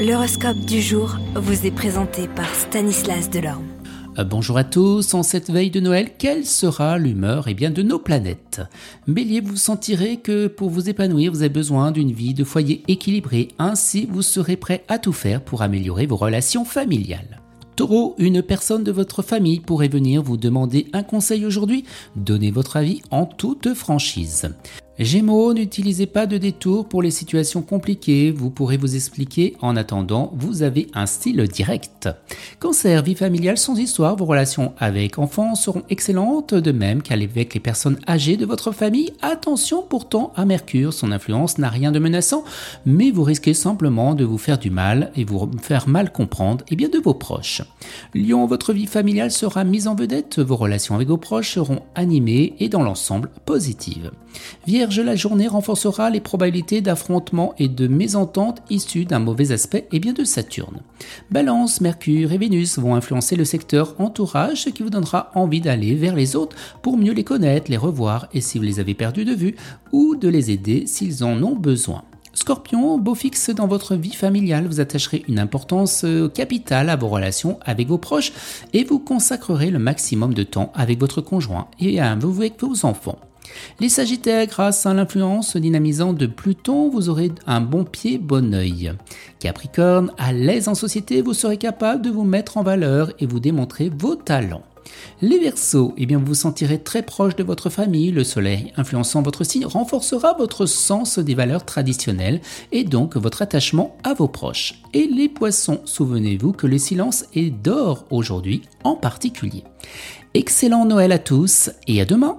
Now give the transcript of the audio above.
L'horoscope du jour vous est présenté par Stanislas Delorme. Euh, bonjour à tous, en cette veille de Noël, quelle sera l'humeur eh de nos planètes? Bélier, vous sentirez que pour vous épanouir, vous avez besoin d'une vie de foyer équilibrée, ainsi vous serez prêt à tout faire pour améliorer vos relations familiales. Taureau, une personne de votre famille pourrait venir vous demander un conseil aujourd'hui. Donnez votre avis en toute franchise. Gémeaux, n'utilisez pas de détour pour les situations compliquées, vous pourrez vous expliquer. En attendant, vous avez un style direct. Cancer, vie familiale sans histoire, vos relations avec enfants seront excellentes, de même qu'avec les personnes âgées de votre famille. Attention pourtant à Mercure, son influence n'a rien de menaçant, mais vous risquez simplement de vous faire du mal et vous faire mal comprendre et bien de vos proches. Lion, votre vie familiale sera mise en vedette, vos relations avec vos proches seront animées et dans l'ensemble positives. Vierge, la journée renforcera les probabilités d'affrontement et de mésentente issues d'un mauvais aspect et bien de Saturne. Balance, Mercure et Vénus vont influencer le secteur entourage, ce qui vous donnera envie d'aller vers les autres pour mieux les connaître, les revoir et si vous les avez perdus de vue, ou de les aider s'ils en ont besoin. Scorpion, beau fixe dans votre vie familiale, vous attacherez une importance euh, capitale à vos relations avec vos proches et vous consacrerez le maximum de temps avec votre conjoint et avec vos enfants. Les Sagittaires, grâce à l'influence dynamisante de Pluton, vous aurez un bon pied, bon oeil. Capricorne, à l'aise en société, vous serez capable de vous mettre en valeur et vous démontrer vos talents. Les Verseaux, eh vous vous sentirez très proche de votre famille, le soleil influençant votre signe renforcera votre sens des valeurs traditionnelles et donc votre attachement à vos proches. Et les Poissons, souvenez-vous que le silence est d'or aujourd'hui en particulier. Excellent Noël à tous et à demain